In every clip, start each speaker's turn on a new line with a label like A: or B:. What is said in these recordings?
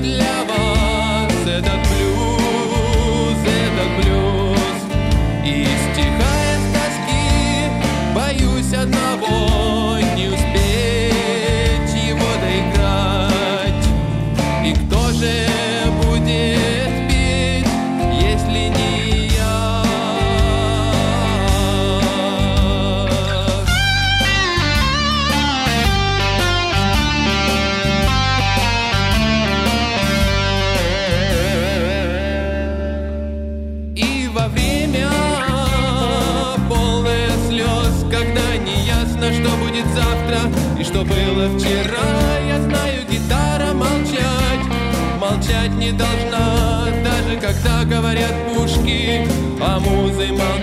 A: для вас этот блюд. estamos
B: em.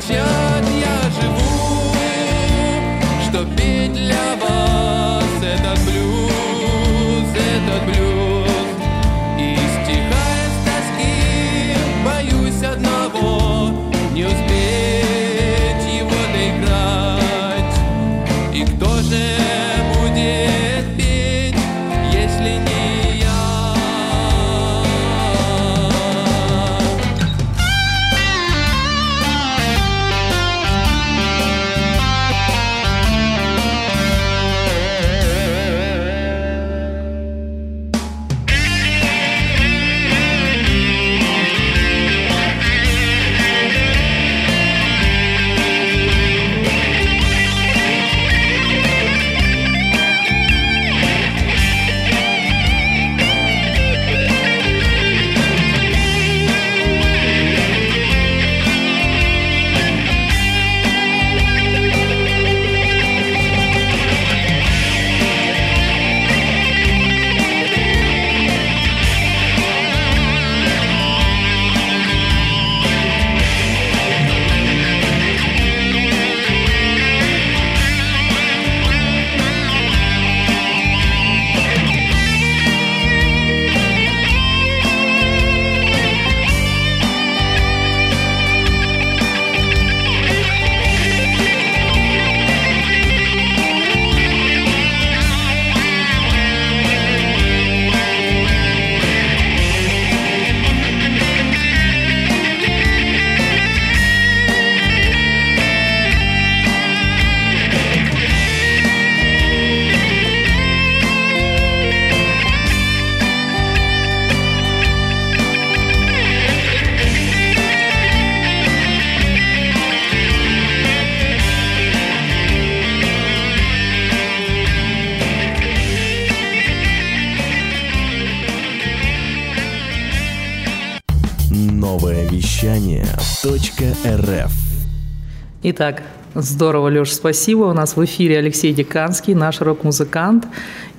C: Итак, здорово, Леш, спасибо. У нас в эфире Алексей Деканский, наш рок-музыкант.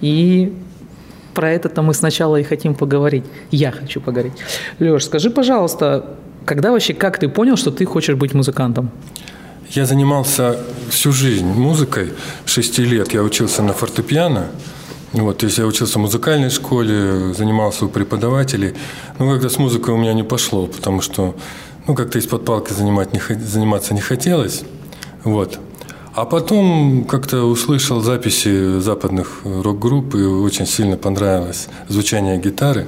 C: И про это-то мы сначала и хотим поговорить. Я хочу поговорить. Леш, скажи, пожалуйста, когда вообще, как ты понял, что ты хочешь быть музыкантом?
D: Я занимался всю жизнь музыкой. Шести лет я учился на фортепиано. Вот, то есть я учился в музыкальной школе, занимался у преподавателей. Но когда с музыкой у меня не пошло, потому что ну, как-то из-под палки занимать не, заниматься не хотелось. Вот. А потом как-то услышал записи западных рок-групп и очень сильно понравилось звучание гитары.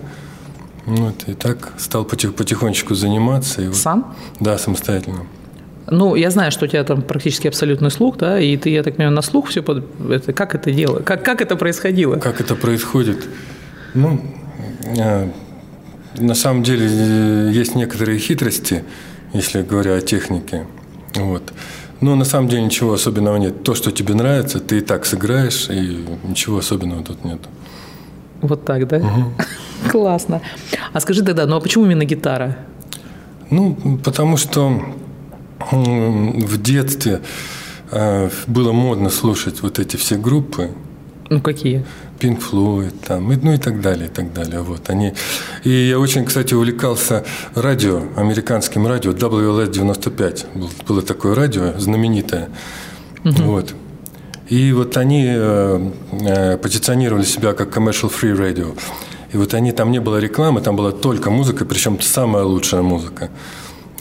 D: Вот, и так стал потих, потихонечку заниматься. И
C: Сам?
D: Вот, да, самостоятельно.
C: Ну, я знаю, что у тебя там практически абсолютный слух, да, и ты, я так понимаю, на слух все под... это, как это дело, как, как это происходило?
D: Как это происходит? Ну, э, на самом деле э, есть некоторые хитрости, если говоря о технике. Вот. Но на самом деле ничего особенного нет. То, что тебе нравится, ты и так сыграешь, и ничего особенного тут нет.
C: Вот так, да? Угу. Классно. А скажи тогда, ну а почему именно гитара?
D: Ну, потому что в детстве э, было модно слушать вот эти все группы.
C: Ну, какие?
D: Pink Floyd, там, и, ну и так далее, и так далее. Вот они. И я очень, кстати, увлекался радио, американским радио, WLS-95. Было такое радио знаменитое. Угу. Вот. И вот они э, э, позиционировали себя как commercial free radio. И вот они, там не было рекламы, там была только музыка, причем самая лучшая музыка.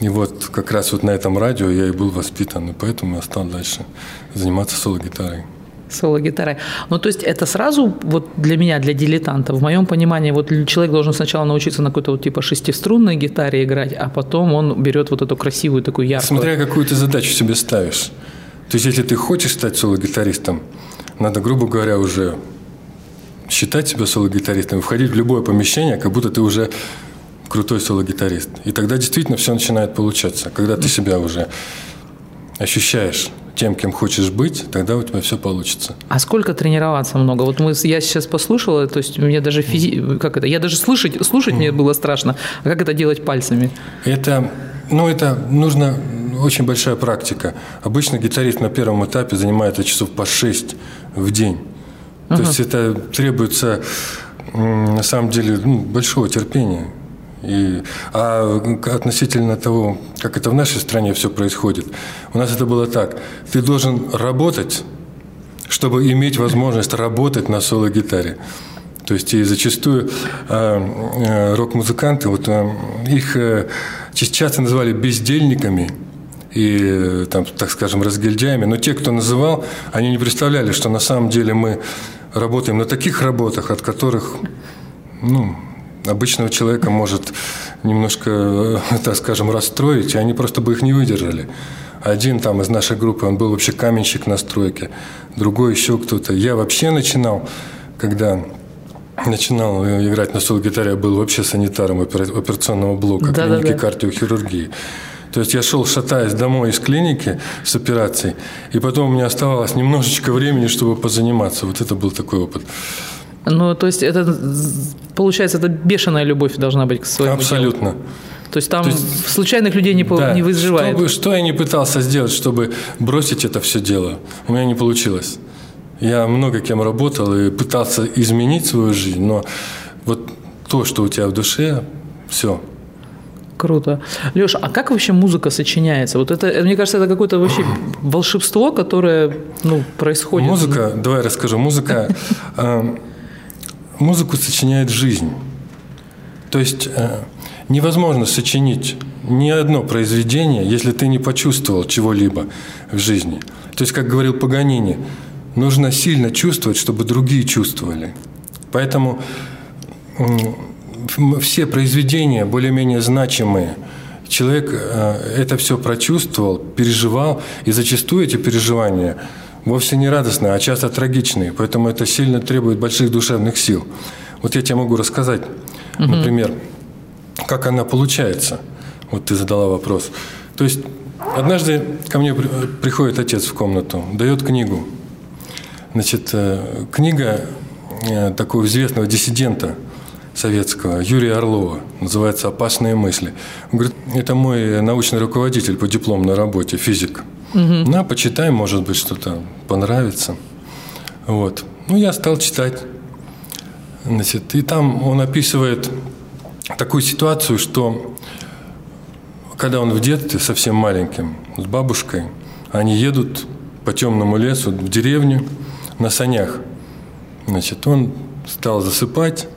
D: И вот как раз вот на этом радио я и был воспитан, и поэтому я стал дальше заниматься соло-гитарой.
C: Соло-гитарой. Ну, то есть это сразу вот для меня, для дилетанта, в моем понимании, вот человек должен сначала научиться на какой-то вот типа шестиструнной гитаре играть, а потом он берет вот эту красивую такую яркую.
D: Смотря какую ты задачу себе ставишь. То есть если ты хочешь стать соло-гитаристом, надо, грубо говоря, уже считать себя соло-гитаристом, входить в любое помещение, как будто ты уже крутой соло-гитарист. И тогда действительно все начинает получаться. Когда ты себя уже ощущаешь тем, кем хочешь быть, тогда у тебя все получится.
C: А сколько тренироваться много? Вот мы, я сейчас послушала, то есть мне даже физи... как это? Я даже слышать, слушать мне было страшно. А как это делать пальцами?
D: Это, ну, это нужно очень большая практика. Обычно гитарист на первом этапе занимает часов по 6 в день. То uh-huh. есть это требуется на самом деле ну, большого терпения. И, а относительно того, как это в нашей стране все происходит, у нас это было так. Ты должен работать, чтобы иметь возможность работать на соло-гитаре. То есть и зачастую э, рок-музыканты, вот э, их э, часто называли бездельниками и, там, так скажем, разгильдяями. Но те, кто называл, они не представляли, что на самом деле мы работаем на таких работах, от которых, ну, обычного человека может немножко, э, так скажем, расстроить, и они просто бы их не выдержали. Один там из нашей группы, он был вообще каменщик на стройке, другой еще кто-то. Я вообще начинал, когда начинал играть на соло-гитаре, я был вообще санитаром операционного блока да, клиники да, да. кардиохирургии. То есть я шел, шатаясь домой из клиники с операцией, и потом у меня оставалось немножечко времени, чтобы позаниматься. Вот это был такой опыт.
C: Ну, то есть это, получается, это бешеная любовь должна быть к своему
D: Абсолютно.
C: Делу. То есть там То есть, случайных людей не, да, не выживает.
D: Что, что я не пытался сделать, чтобы бросить это все дело, у меня не получилось. Я много кем работал и пытался изменить свою жизнь, но вот то, что у тебя в душе, все.
C: Круто. Леша, а как вообще музыка сочиняется? Вот это, мне кажется, это какое-то вообще волшебство, которое ну, происходит.
D: Музыка, давай расскажу. Музыка эм, музыку сочиняет жизнь. То есть э, невозможно сочинить ни одно произведение, если ты не почувствовал чего-либо в жизни. То есть, как говорил Паганини, нужно сильно чувствовать, чтобы другие чувствовали. Поэтому все произведения более-менее значимые. Человек э, это все прочувствовал, переживал, и зачастую эти переживания – вовсе не радостные, а часто трагичные. Поэтому это сильно требует больших душевных сил. Вот я тебе могу рассказать, угу. например, как она получается. Вот ты задала вопрос. То есть однажды ко мне приходит отец в комнату, дает книгу. Значит, э, книга э, такого известного диссидента советского, Юрия Орлова, называется «Опасные мысли». Он говорит, это мой научный руководитель по дипломной работе, физик. Угу. На, почитай, может быть, что-то понравится. Вот. Ну, я стал читать. Значит, и там он описывает такую ситуацию, что когда он в детстве совсем маленьким, с бабушкой, они едут по темному лесу в деревню на санях. Значит, он стал засыпать,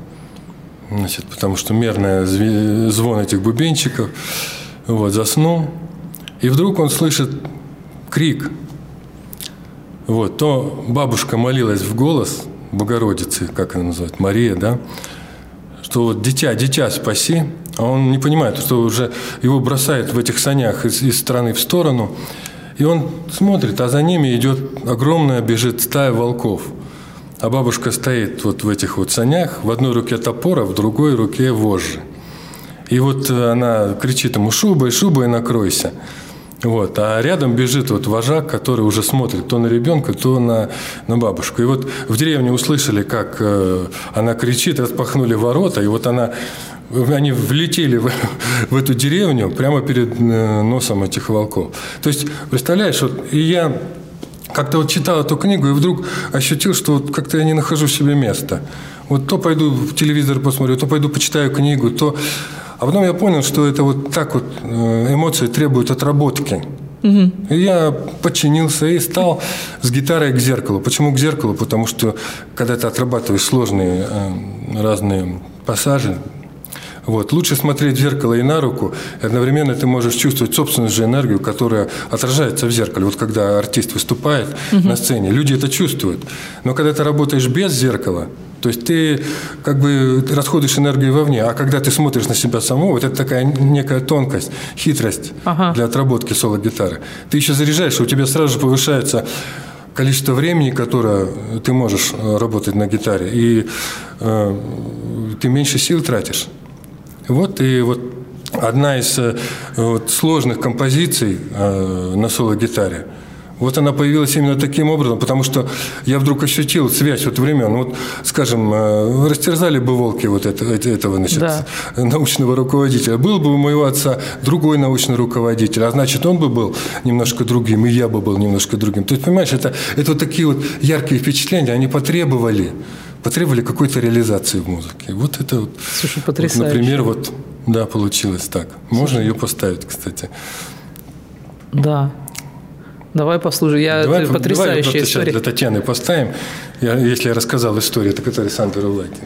D: значит, потому что мерный звон этих бубенчиков, вот, заснул. И вдруг он слышит крик. Вот, то бабушка молилась в голос Богородицы, как она называется, Мария, да, что вот дитя, дитя спаси, а он не понимает, что уже его бросает в этих санях из, из стороны в сторону, и он смотрит, а за ними идет огромная, бежит стая волков – а бабушка стоит вот в этих вот санях, в одной руке топор, а в другой руке вожжи. И вот она кричит ему «шубой, шубой накройся». Вот. А рядом бежит вот вожак, который уже смотрит то на ребенка, то на, на бабушку. И вот в деревне услышали, как э, она кричит, распахнули ворота, и вот она они влетели в, в эту деревню прямо перед э, носом этих волков. То есть, представляешь, вот и я как-то вот читал эту книгу и вдруг ощутил, что вот как-то я не нахожу себе места. Вот то пойду в телевизор посмотрю, то пойду почитаю книгу, то... А потом я понял, что это вот так вот э, эмоции требуют отработки. Угу. И я подчинился и стал с гитарой к зеркалу. Почему к зеркалу? Потому что когда ты отрабатываешь сложные э, разные пассажи, вот. Лучше смотреть в зеркало и на руку, и одновременно ты можешь чувствовать собственную же энергию, которая отражается в зеркале. Вот когда артист выступает угу. на сцене, люди это чувствуют. Но когда ты работаешь без зеркала, то есть ты как бы расходуешь энергию вовне, а когда ты смотришь на себя самого, вот это такая некая тонкость, хитрость ага. для отработки соло-гитары. Ты еще заряжаешь, у тебя сразу же повышается количество времени, которое ты можешь э, работать на гитаре, и э, ты меньше сил тратишь. Вот и вот одна из э, вот, сложных композиций э, на соло-гитаре. Вот она появилась именно таким образом, потому что я вдруг ощутил связь вот времен. Вот, скажем, э, растерзали бы волки вот это, этого значит, да. научного руководителя. Был бы у моего отца другой научный руководитель, а значит, он бы был немножко другим, и я бы был немножко другим. То есть, понимаешь, это, это вот такие вот яркие впечатления, они потребовали потребовали какой-то реализации в музыке. Вот это вот,
C: Слушай, потрясающе.
D: Вот, например, вот, да, получилось так. Можно Слушай. ее поставить, кстати.
C: Да. Давай послушаем. Я
D: давай,
C: потрясающая
D: давай
C: история.
D: Для Татьяны поставим. Я, если я рассказал историю, так это Александр Улатин.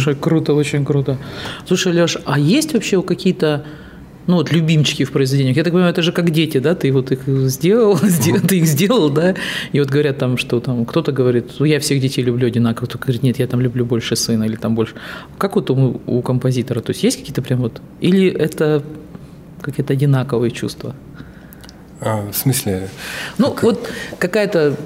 C: Слушай, круто, очень круто. Слушай, Леш, а есть вообще какие-то ну, вот любимчики в произведениях. Я так понимаю, это же как дети, да, ты вот их сделал, ты их сделал, да, и вот говорят там, что там, кто-то говорит, ну, я всех детей люблю одинаково, кто-то говорит, нет, я там люблю больше сына или там больше. Как вот у, у композитора, то есть есть какие-то прям вот, или это какие-то одинаковые чувства?
D: А, в смысле?
C: Ну, как... вот какая-то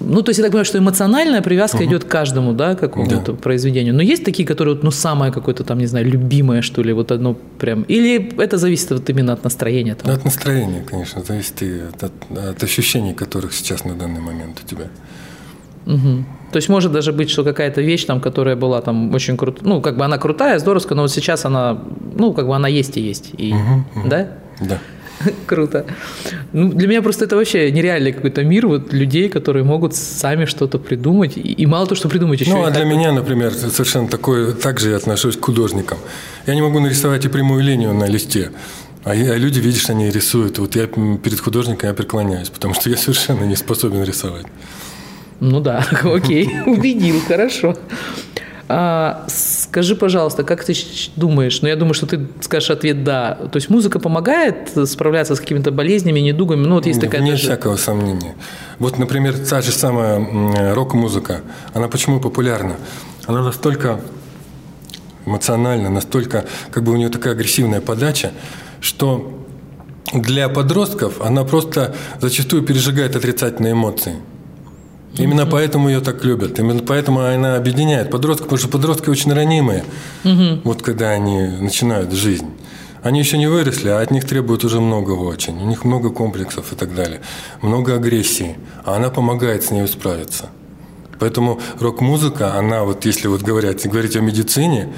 C: ну, то есть я так понимаю, что эмоциональная привязка угу. идет к каждому, да, какому-то да. произведению. Но есть такие, которые, вот, ну, самое какое-то там, не знаю, любимое, что ли, вот одно прям. Или это зависит вот именно от настроения? Там?
D: От настроения, конечно, зависит от, от, от ощущений, которых сейчас на данный момент у тебя.
C: Угу. То есть может даже быть, что какая-то вещь, там, которая была там очень крутая, ну, как бы она крутая, здоровская, но вот сейчас она, ну, как бы она есть и есть. И, угу, угу. Да?
D: Да.
C: Круто. Ну, для меня просто это вообще нереальный какой-то мир вот людей, которые могут сами что-то придумать. И, и мало то, что придумать еще.
D: Ну, а для так... меня, например, совершенно такое, так же я отношусь к художникам. Я не могу нарисовать и прямую линию на листе. А, я, а люди, видишь, они рисуют. Вот я перед художником я преклоняюсь, потому что я совершенно не способен рисовать.
C: Ну да, окей, убедил, хорошо. А, скажи, пожалуйста, как ты думаешь, ну я думаю, что ты скажешь ответ «да». То есть музыка помогает справляться с какими-то болезнями, недугами? Ну вот есть такая...
D: Нет даже... всякого сомнения. Вот, например, та же самая рок-музыка, она почему популярна? Она настолько эмоциональна, настолько, как бы у нее такая агрессивная подача, что для подростков она просто зачастую пережигает отрицательные эмоции. Именно поэтому ее так любят. Именно поэтому она объединяет подростков, потому что подростки очень ранимые. Mm-hmm. Вот когда они начинают жизнь. Они еще не выросли, а от них требуют уже многого очень. У них много комплексов и так далее. Много агрессии. А она помогает с ней справиться. Поэтому рок-музыка, она вот, если вот говорить, говорить о медицине,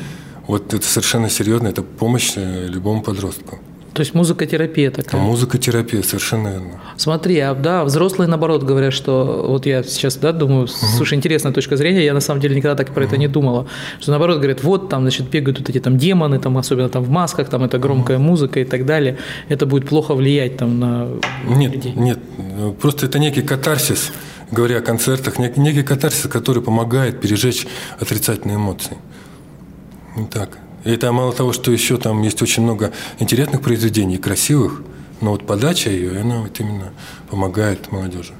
D: вот это совершенно серьезно, это помощь э, любому подростку.
C: То есть музыкотерапия такая.
D: Музыкотерапия, совершенно верно.
C: Смотри, а да, взрослые наоборот говорят, что вот я сейчас да, думаю, угу. слушай, интересная точка зрения, я на самом деле никогда так про угу. это не думала, что наоборот говорят, вот там, значит, бегают вот эти там демоны, там, особенно там в масках, там это громкая угу. музыка и так далее, это будет плохо влиять там на
D: нет,
C: людей.
D: Нет, просто это некий катарсис, говоря о концертах, некий катарсис, который помогает пережечь отрицательные эмоции. Вот так. И это мало того, что еще там есть очень много интересных произведений, красивых, но вот подача ее, она вот именно помогает молодежи.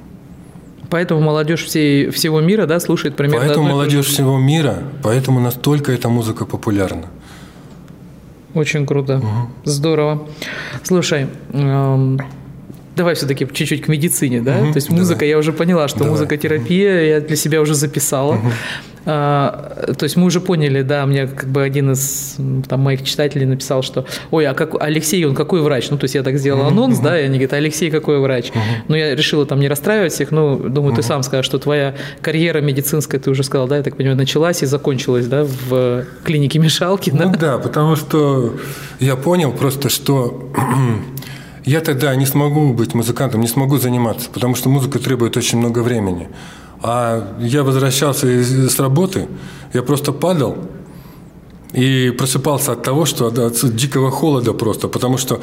C: Поэтому молодежь всей, всего мира да, слушает примерно
D: Поэтому молодежь всего мира, поэтому настолько эта музыка популярна.
C: Очень круто. Угу. Здорово. Слушай, эм, давай все-таки чуть-чуть к медицине, да? Угу, То есть музыка, давай. я уже поняла, что давай. музыкотерапия я для себя уже записала. Угу. А, то есть мы уже поняли, да, мне как бы один из там, моих читателей написал, что, ой, а как Алексей, он какой врач? Ну, то есть я так сделал анонс, да, и они говорят, Алексей какой врач? Но я решила там не расстраивать всех, ну, думаю, ты сам скажешь, что твоя карьера медицинская, ты уже сказал, да, я так понимаю, началась и закончилась, да, в клинике Мишалки,
D: да? Ну да, потому что я понял просто, что я тогда не смогу быть музыкантом, не смогу заниматься, потому что музыка требует очень много времени. А я возвращался с работы, я просто падал и просыпался от того, что от дикого холода просто, потому что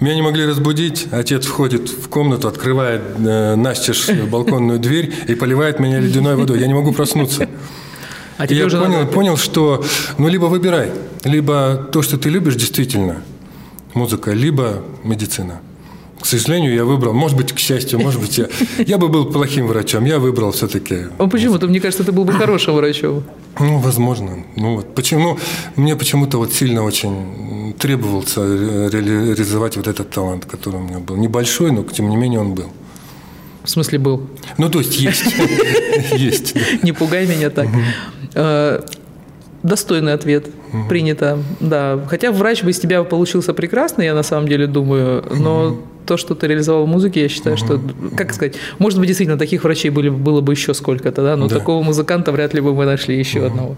D: меня не могли разбудить. Отец входит в комнату, открывает э, настежь балконную дверь и поливает меня ледяной водой. Я не могу проснуться. А и я понял, надо... понял, что ну либо выбирай, либо то, что ты любишь действительно, музыка, либо медицина. К сожалению, я выбрал, может быть, к счастью, может быть, я, я бы был плохим врачом, я выбрал все-таки.
C: А почему-то, мне кажется, ты был бы хорошим врачом.
D: Ну, возможно. Ну, вот, почему, мне почему-то вот сильно очень требовался реализовать вот этот талант, который у меня был. Небольшой, но тем не менее он был.
C: В смысле был?
D: Ну, то есть есть. Есть.
C: Не пугай меня так. Достойный ответ. Принято, да. Хотя врач бы из тебя получился прекрасный, я на самом деле думаю, но то, что ты реализовал в музыке, я считаю, угу. что, как сказать, может быть, действительно, таких врачей были, было бы еще сколько-то, да, но да. такого музыканта вряд ли бы мы нашли еще угу. одного.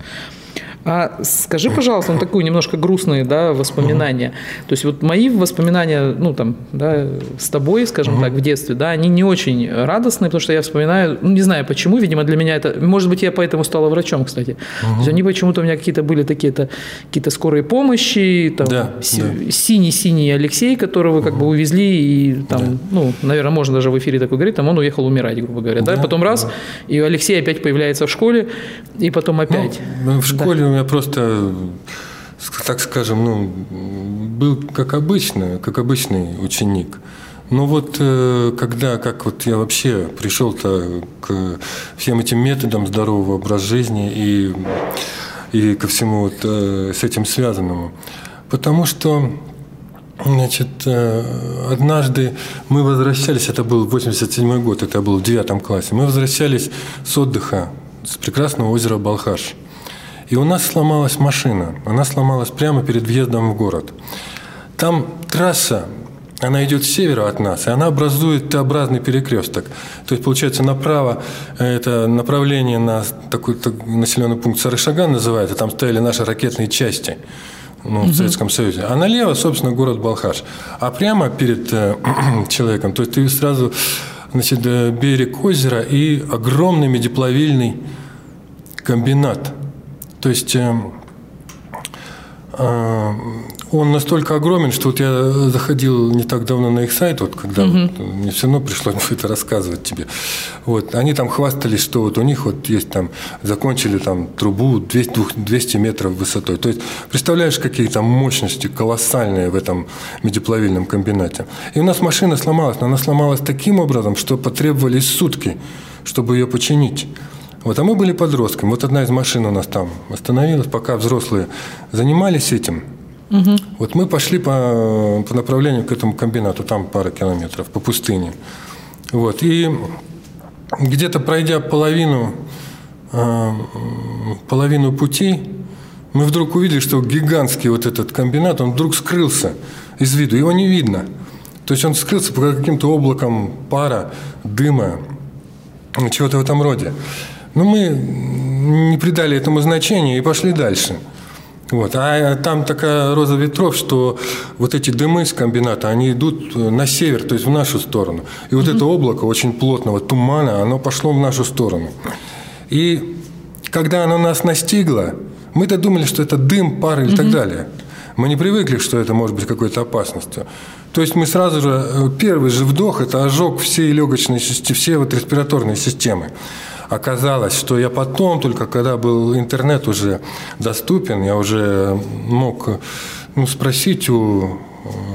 C: А скажи, пожалуйста, ну, такую немножко грустные да, воспоминания. То есть вот мои воспоминания, ну там, да, с тобой, скажем так, в детстве, да, они не очень радостные, потому что я вспоминаю, ну, не знаю почему, видимо, для меня это, может быть, я поэтому стала врачом, кстати. То есть они почему-то у меня какие-то были такие-то какие-то скорые помощи, там,
D: Да, да.
C: синий-синий Алексей, которого как бы увезли, и там, ну, наверное, можно даже в эфире такое говорить, там он уехал умирать, грубо говоря, да,
D: Да,
C: потом раз, и Алексей опять появляется в школе, и потом опять.
D: Ну, в школе у меня просто, так скажем, ну, был как обычно, как обычный ученик. Но вот э, когда, как вот я вообще пришел-то к всем этим методам здорового образа жизни и, и ко всему вот э, с этим связанному. Потому что Значит, э, однажды мы возвращались, это был 87 год, это был в девятом классе, мы возвращались с отдыха с прекрасного озера Балхаш. И у нас сломалась машина. Она сломалась прямо перед въездом в город. Там трасса, она идет с севера от нас, и она образует Т-образный перекресток. То есть, получается, направо э, это направление на такой так, населенный пункт Сарышаган называется, там стояли наши ракетные части ну, в Советском Союзе. А налево, собственно, город Балхаш. А прямо перед э, человеком, то есть ты сразу значит, э, берег озера и огромный медиплавильный комбинат. То есть э, э, он настолько огромен, что вот я заходил не так давно на их сайт, вот когда вот, мне все равно пришлось это рассказывать тебе. Вот, они там хвастались, что вот у них вот есть там, закончили там трубу 200, 200 метров высотой. То есть, представляешь, какие там мощности колоссальные в этом медиплавильном комбинате. И у нас машина сломалась, но она сломалась таким образом, что потребовались сутки, чтобы ее починить. Вот, а мы были подростками. Вот одна из машин у нас там остановилась, пока взрослые занимались этим. Вот мы пошли по, по направлению к этому комбинату, там пара километров, по пустыне. Вот, и где-то пройдя половину, э, половину пути, мы вдруг увидели, что гигантский вот этот комбинат, он вдруг скрылся из виду, его не видно. То есть он скрылся по каким-то облаком пара, дыма, чего-то в этом роде. Но мы не придали этому значения и пошли дальше. Вот. А там такая роза ветров, что вот эти дымы с комбината, они идут на север, то есть в нашу сторону. И вот это облако очень плотного тумана, оно пошло в нашу сторону. И когда оно нас настигло, мы-то думали, что это дым, пар и так далее. Мы не привыкли, что это может быть какой-то опасностью. То есть мы сразу же, э, первый же вдох – это ожог всей легочной системы, всей вот респираторной системы. Оказалось, что я потом, только когда был интернет уже доступен, я уже мог ну, спросить у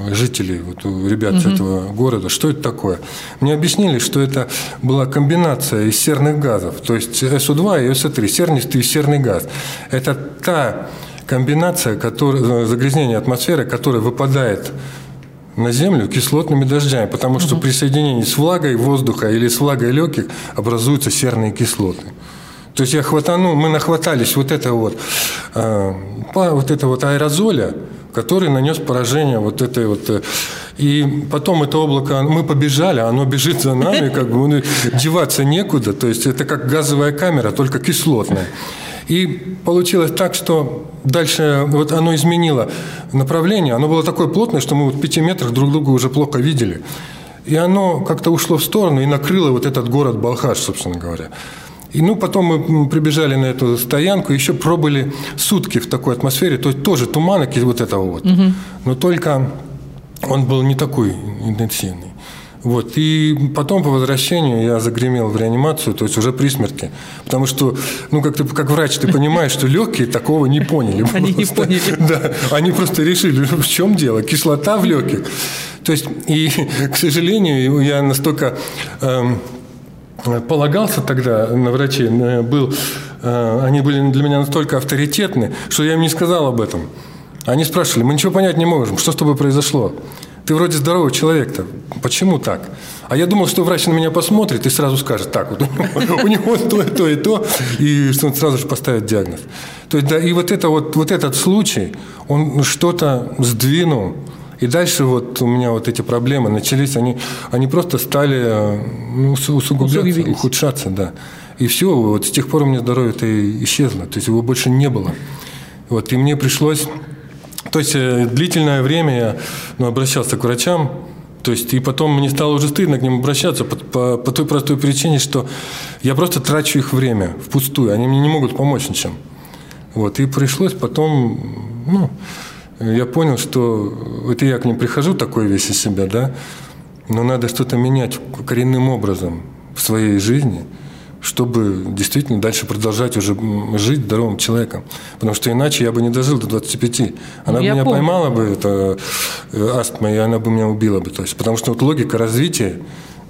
D: э, жителей, вот у ребят угу. этого города, что это такое. Мне объяснили, что это была комбинация из серных газов, то есть СО2 и СО3, сернистый и серный газ. Это та комбинация которая, загрязнения атмосферы, которая выпадает на Землю кислотными дождями, потому что при соединении с влагой воздуха или с влагой легких образуются серные кислоты. То есть я хватанул, мы нахватались вот это вот, э, вот это вот аэрозоля, который нанес поражение вот этой вот. Э, и потом это облако, мы побежали, оно бежит за нами, как бы ну, деваться некуда. То есть это как газовая камера, только кислотная. И получилось так, что дальше вот оно изменило направление. Оно было такое плотное, что мы вот в пяти метрах друг друга уже плохо видели. И оно как-то ушло в сторону и накрыло вот этот город Балхаш, собственно говоря. И ну, потом мы прибежали на эту стоянку, еще пробыли сутки в такой атмосфере, то есть тоже туманок и вот этого вот. Угу. Но только он был не такой интенсивный. Вот. И потом по возвращению я загремел в реанимацию, то есть уже при смерти. Потому что, ну, как, ты, как врач, ты понимаешь, что легкие такого не поняли.
C: Они не поняли.
D: Да, они просто решили, в чем дело, кислота в легких. То есть, и, к сожалению, я настолько эм, полагался тогда на врачей, э, был, э, они были для меня настолько авторитетны, что я им не сказал об этом. Они спрашивали, мы ничего понять не можем, что с тобой произошло? Ты вроде здоровый человек-то. Почему так? А я думал, что врач на меня посмотрит и сразу скажет, так, вот у него то, то и то, и что он сразу же поставит диагноз. То есть, да, и вот, это вот, вот этот случай, он что-то сдвинул. И дальше вот у меня вот эти проблемы начались, они, они просто стали ну, усугубляться, ухудшаться, да. И все, вот с тех пор у меня здоровье-то исчезло, то есть его больше не было. Вот, и мне пришлось... То есть э, длительное время я ну, обращался к врачам, то есть, и потом мне стало уже стыдно к ним обращаться по, по, по той простой причине, что я просто трачу их время впустую. Они мне не могут помочь ничем. Вот, и пришлось потом, ну, я понял, что это я к ним прихожу такой весь из себя, да, но надо что-то менять коренным образом в своей жизни – чтобы действительно дальше продолжать уже жить здоровым человеком. Потому что иначе я бы не дожил до 25. Она ну, бы меня помню. поймала бы, это э, астма, и она бы меня убила бы. То есть, потому что вот логика развития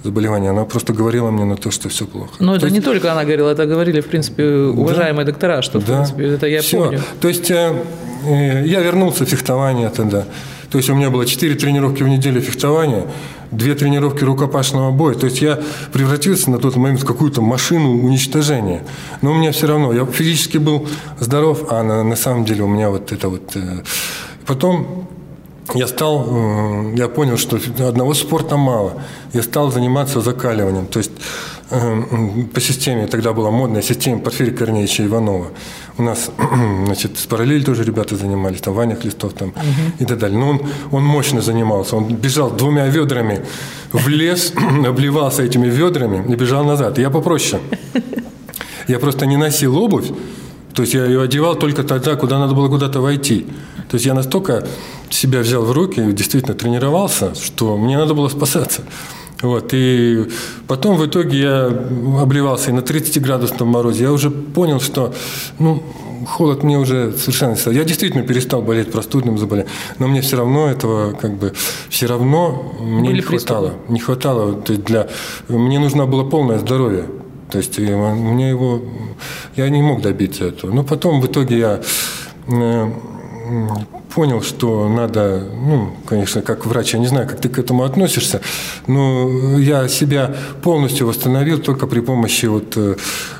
D: заболевания, она просто говорила мне на то, что все плохо.
C: Но то это есть, не только она говорила, это говорили, в принципе, уважаемые да, доктора, что, в да, принципе, это я все. помню.
D: То есть, э, э, я вернулся в фехтование тогда. То есть у меня было 4 тренировки в неделю фехтования, 2 тренировки рукопашного боя. То есть я превратился на тот момент в какую-то машину уничтожения. Но у меня все равно, я физически был здоров, а на, на самом деле у меня вот это вот... Э, потом я стал, э, я понял, что одного спорта мало. Я стал заниматься закаливанием. То есть по системе, тогда была модная система Порфирия Корнеевича Иванова. У нас, значит, с параллель тоже ребята занимались, там Ваня Хлистов там угу. и так далее. Но он, он мощно занимался. Он бежал двумя ведрами в лес, обливался этими ведрами и бежал назад. я попроще. Я просто не носил обувь, то есть я ее одевал только тогда, куда надо было куда-то войти. То есть я настолько себя взял в руки, действительно тренировался, что мне надо было спасаться. Вот, и потом в итоге я обливался и на 30-градусном морозе. Я уже понял, что ну, холод мне уже совершенно не стал. Я действительно перестал болеть простудным заболеванием, но мне все равно этого как бы все равно мне Были не хватало. Приступы. Не хватало то есть для мне нужно было полное здоровье. То есть мне его я не мог добиться этого. Но потом в итоге я э, понял, что надо, ну, конечно, как врач, я не знаю, как ты к этому относишься, но я себя полностью восстановил только при помощи вот э,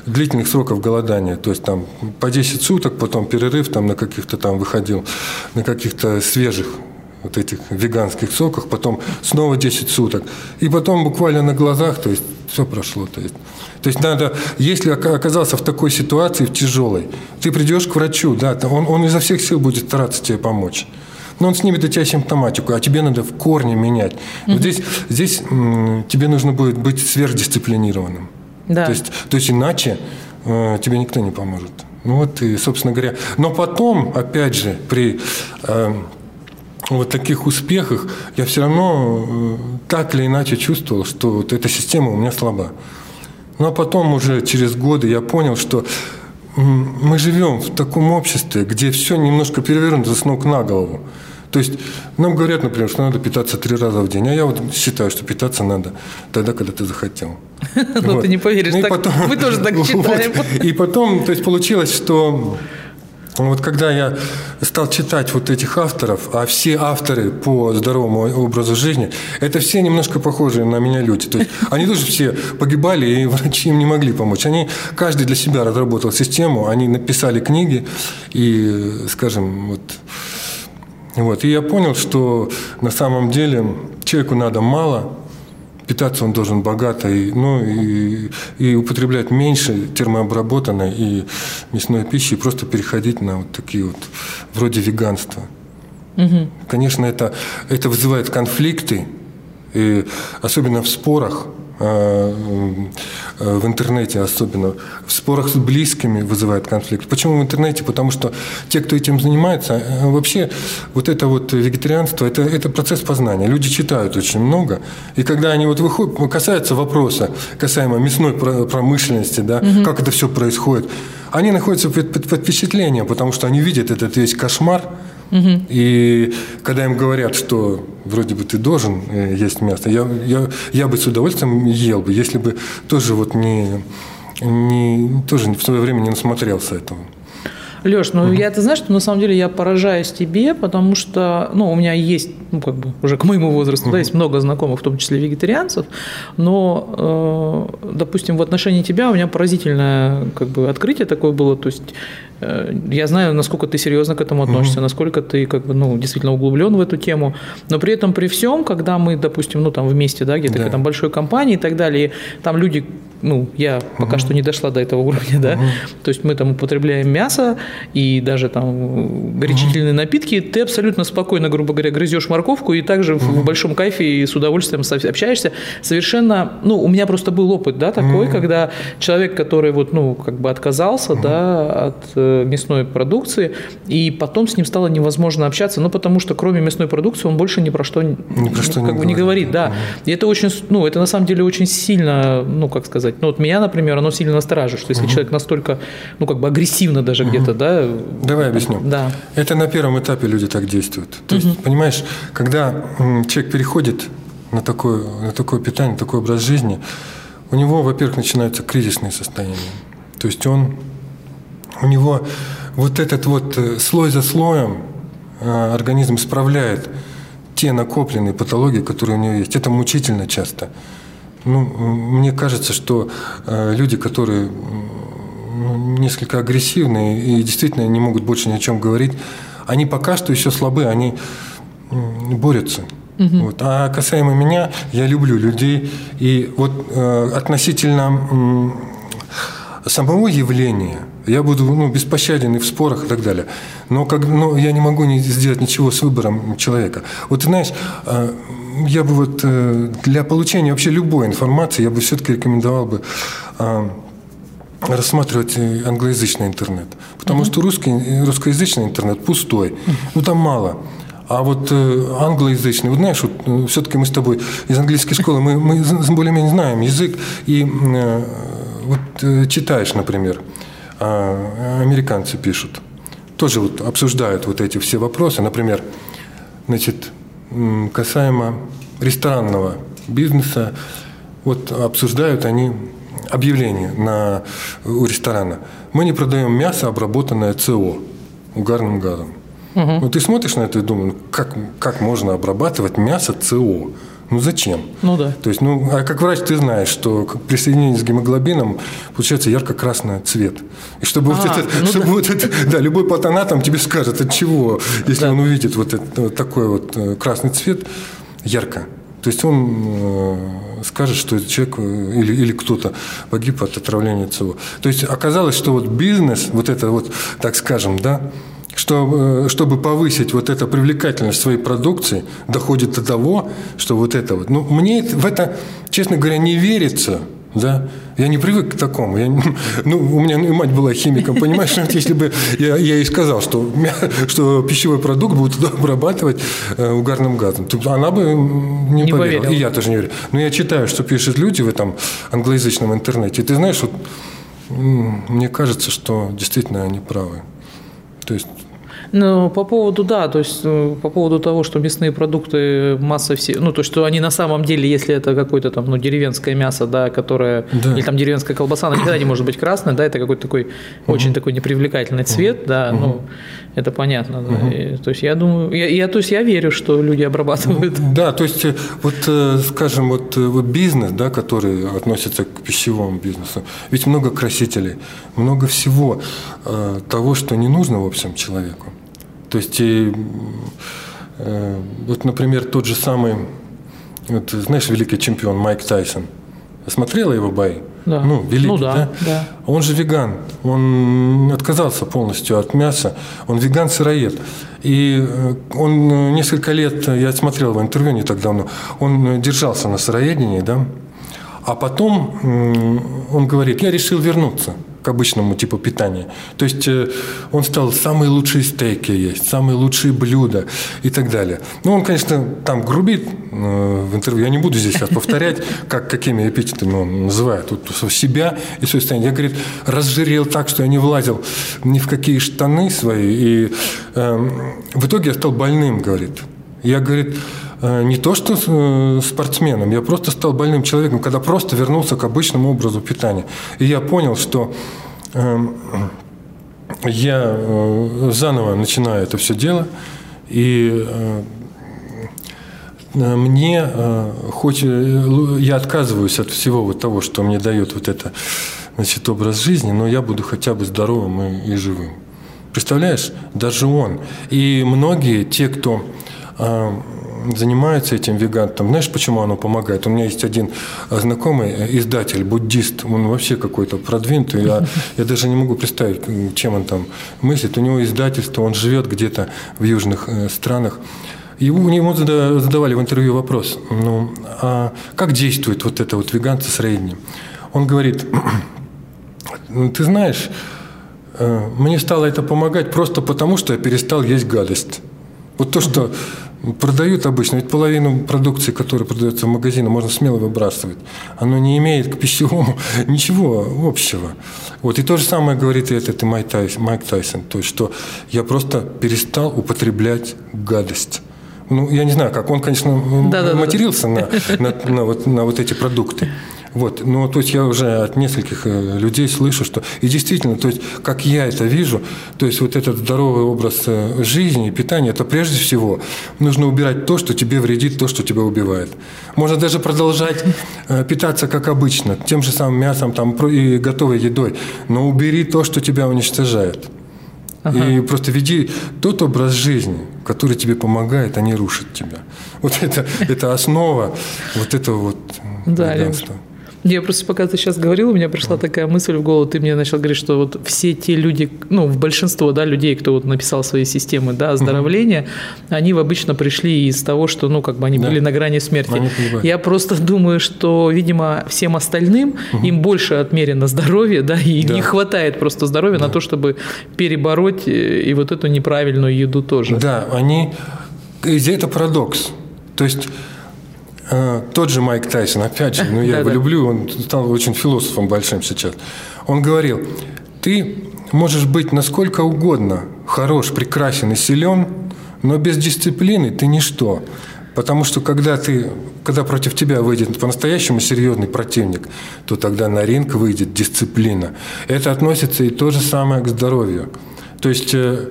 D: длительных сроков голодания. То есть там по 10 суток, потом перерыв там на каких-то там выходил, на каких-то свежих вот этих веганских соках, потом снова 10 суток. И потом буквально на глазах, то есть все прошло. То есть, то есть надо, если оказался в такой ситуации, в тяжелой, ты придешь к врачу, да, он, он изо всех сил будет стараться тебе помочь. Но он снимет у тебя симптоматику, а тебе надо в корне менять. Угу. Вот здесь, здесь м, тебе нужно будет быть сверхдисциплинированным. Да. То, есть, то есть иначе э, тебе никто не поможет. Ну вот и, собственно говоря. Но потом, опять же, при э, вот таких успехах я все равно э, так или иначе чувствовал, что вот эта система у меня слаба. Ну а потом уже через годы я понял, что мы живем в таком обществе, где все немножко перевернуто с ног на голову. То есть нам говорят, например, что надо питаться три раза в день, а я вот считаю, что питаться надо тогда, когда ты захотел.
C: Ну, ты не поверишь, ну, мы тоже так считаем.
D: И потом, то есть получилось, что вот когда я стал читать вот этих авторов, а все авторы по здоровому образу жизни, это все немножко похожие на меня люди. То есть они тоже все погибали, и врачи им не могли помочь. Они, каждый для себя разработал систему, они написали книги, и, скажем, вот, вот. И я понял, что на самом деле человеку надо мало, питаться он должен богато и, ну, и, и употреблять меньше термообработанной и мясной пищи, и просто переходить на вот такие вот, вроде веганства. Угу. Конечно, это, это вызывает конфликты, и особенно в спорах, в интернете особенно, в спорах с близкими вызывает конфликт. Почему в интернете? Потому что те, кто этим занимается, э, вообще вот это вот вегетарианство, это, это процесс познания. Люди читают очень много, и когда они вот выходят, касаются вопроса, касаемо мясной промышленности, да, угу. как это все происходит, они находятся под, под, под впечатлением, потому что они видят этот весь кошмар, Угу. И когда им говорят, что вроде бы ты должен э, есть мясо, я, я, я бы с удовольствием ел бы, если бы тоже вот не, не тоже в свое время не насмотрелся этого.
C: Леш, ну угу. я, ты знаешь, что на самом деле я поражаюсь тебе, потому что, ну, у меня есть, ну, как бы уже к моему возрасту, угу. да, есть много знакомых, в том числе вегетарианцев, но, э, допустим, в отношении тебя у меня поразительное, как бы, открытие такое было, то есть э, я знаю, насколько ты серьезно к этому относишься, угу. насколько ты, как бы, ну, действительно углублен в эту тему, но при этом, при всем, когда мы, допустим, ну, там вместе, да, где-то да. там большой компании и так далее, там люди ну, я пока угу. что не дошла до этого уровня, да, угу. то есть мы там употребляем мясо, и даже там горячительные напитки, ты абсолютно спокойно, грубо говоря, грызешь морковку и также в большом кайфе и с удовольствием общаешься. Совершенно, ну, у меня просто был опыт, да, такой, когда человек, который вот, ну, как бы отказался, да, от э, мясной продукции, и потом с ним стало невозможно общаться, ну, потому что кроме мясной продукции он больше ни про что, ни
D: про что не
C: как бы не
D: говорит.
C: да. И это очень, ну, это на самом деле очень сильно, ну, как сказать, ну, вот меня, например, оно сильно настораживает, что если человек настолько, ну, как бы агрессивно даже где-то, да,
D: Давай объясню.
C: Да.
D: Это на первом этапе люди так действуют. То есть, понимаешь, когда человек переходит на такое, на такое питание, на такой образ жизни, у него, во-первых, начинаются кризисные состояния. То есть он, у него вот этот вот э, слой за слоем э, организм исправляет те накопленные патологии, которые у него есть. Это мучительно часто. Ну, мне кажется, что э, люди, которые несколько агрессивные и действительно не могут больше ни о чем говорить, они пока что еще слабы, они борются. Вот. А касаемо меня, я люблю людей. И вот э, относительно м, самого явления я буду ну, беспощаден и в спорах и так далее. Но, как, но я не могу не сделать ничего с выбором человека. Вот знаешь, э, я бы вот э, для получения вообще любой информации я бы все-таки рекомендовал бы э, рассматривать э, англоязычный интернет. Потому что русский, э, русскоязычный интернет пустой. Ну, там мало. А вот э, англоязычный, вот знаешь, вот, все-таки мы с тобой из английской школы, мы, мы более-менее знаем язык, и э, вот э, читаешь, например, а, американцы пишут, тоже вот обсуждают вот эти все вопросы, например, значит, касаемо ресторанного бизнеса, вот обсуждают они объявление на, у ресторана. Мы не продаем мясо, обработанное ЦО, угарным газом. Ну, ты смотришь на это и думаешь, ну, как, как можно обрабатывать мясо ЦО? Ну, зачем?
C: Ну да.
D: То есть, ну, а как врач ты знаешь, что при соединении с гемоглобином получается ярко-красный цвет. И чтобы вот
C: А,
D: это,
C: ну
D: чтобы вот это, да, любой патанатом тебе скажет, от чего, если он увидит вот, это, вот такой вот э, красный цвет, ярко. То есть он э, скажет, что этот человек э, или, или кто-то погиб от отравления ЦО. То есть оказалось, что вот бизнес, вот это вот, так скажем, да, что, э, чтобы повысить вот эту привлекательность своей продукции, доходит до того, что вот это вот. Ну, мне в это, честно говоря, не верится. Да? Я не привык к такому. Я, ну, у меня и мать была химиком, понимаешь? Если бы я, я ей сказал, что, что пищевой продукт будут обрабатывать э, угарным газом, то она бы не,
C: Не
D: поверила.
C: поверила.
D: И я тоже не верю. Но я читаю, что пишут люди в этом англоязычном интернете. И ты знаешь, вот, мне кажется, что действительно они правы. То есть
C: Ну, по поводу, да, то есть э, по поводу того, что мясные продукты масса все, ну, то, что они на самом деле, если это какое-то там, ну, деревенское мясо, да, которое,
D: Да.
C: или там деревенская колбаса, она никогда не может быть красной, да, это какой-то такой очень такой непривлекательный цвет, да, ну, это понятно, да. И, то есть я думаю, я, я, то есть я верю, что люди обрабатывают.
D: Да, то есть, э, вот, э, скажем, вот, вот бизнес, да, который относится к пищевому бизнесу, ведь много красителей, много всего того, что не нужно, в общем, человеку. То есть, и, м, э, вот, например, тот же самый, вот, знаешь, великий чемпион Майк Тайсон. Смотрела его бои?
C: Да.
D: Ну, великий,
C: Ну да,
D: да?
C: да.
D: Он же веган, он отказался полностью от мяса, он веган-сыроед. И э, он э, несколько лет, э, я смотрел его интервью не так давно, он э, держался на сыроедении, да, а потом он говорит, я решил вернуться к обычному типу питания. То есть э, он стал самые лучшие стейки есть, самые лучшие блюда и так далее. Ну, он, конечно, там грубит в интервью. Я не буду здесь сейчас повторять, как, какими эпитетами он называет вот, себя и свое состояние. Я, говорит, разжирел так, что я не влазил ни в какие штаны свои. И э, в итоге я стал больным, говорит. Я, говорит, не то что э, спортсменом, я просто стал больным человеком, когда просто вернулся к обычному образу питания. И я понял, что эм, я э, заново начинаю это все дело, и э, э, мне э, хоть э, я отказываюсь от всего вот того, что мне дает вот это значит, образ жизни, но я буду хотя бы здоровым и, и живым. Представляешь, даже он. И многие, те, кто э, занимается этим вегантом, знаешь, почему оно помогает? У меня есть один знакомый э, издатель, буддист, он вообще какой-то продвинутый, я, я даже не могу представить, чем он там мыслит. У него издательство, он живет где-то в южных э, странах. И у него задавали в интервью вопрос, ну, а как действует вот это вот веганство среднее? Он говорит, «Ну, ты знаешь, э, мне стало это помогать просто потому, что я перестал есть гадость. Вот то, что продают обычно, ведь половину продукции, которая продается в магазине, можно смело выбрасывать. Оно не имеет к пищевому ничего общего. Вот. И то же самое говорит и этот и Майк Тайсон, Майк Тайсон. То есть, что я просто перестал употреблять гадость. Ну, я не знаю, как он, конечно, да, матерился да, да. На, на, на, вот, на вот эти продукты. Вот. Но то есть я уже от нескольких э, людей слышу, что и действительно, то есть как я это вижу, то есть вот этот здоровый образ э, жизни питания, это прежде всего нужно убирать то, что тебе вредит, то, что тебя убивает. Можно даже продолжать э, питаться как обычно, тем же самым мясом там, и готовой едой, но убери то, что тебя уничтожает. Ага. И просто веди тот образ жизни, который тебе помогает, а не рушит тебя. Вот это, это основа вот этого вот
C: да, веганства. Я просто пока ты сейчас говорил, у меня пришла такая мысль в голову, ты мне начал говорить, что вот все те люди, ну, большинство, да, людей, кто вот написал свои системы, да, оздоровления, угу. они обычно пришли из того, что, ну, как бы они да. были на грани смерти. Я просто думаю, что, видимо, всем остальным угу. им больше отмерено здоровье, да, и да. не хватает просто здоровья да. на то, чтобы перебороть э, и вот эту неправильную еду тоже.
D: Да, они... Это парадокс. То есть тот же Майк Тайсон, опять же, ну я его люблю, он стал очень философом большим сейчас. Он говорил, ты можешь быть насколько угодно хорош, прекрасен и силен, но без дисциплины ты ничто. Потому что когда, ты, когда против тебя выйдет по-настоящему серьезный противник, то тогда на ринг выйдет дисциплина. Это относится и то же самое к здоровью. То есть э,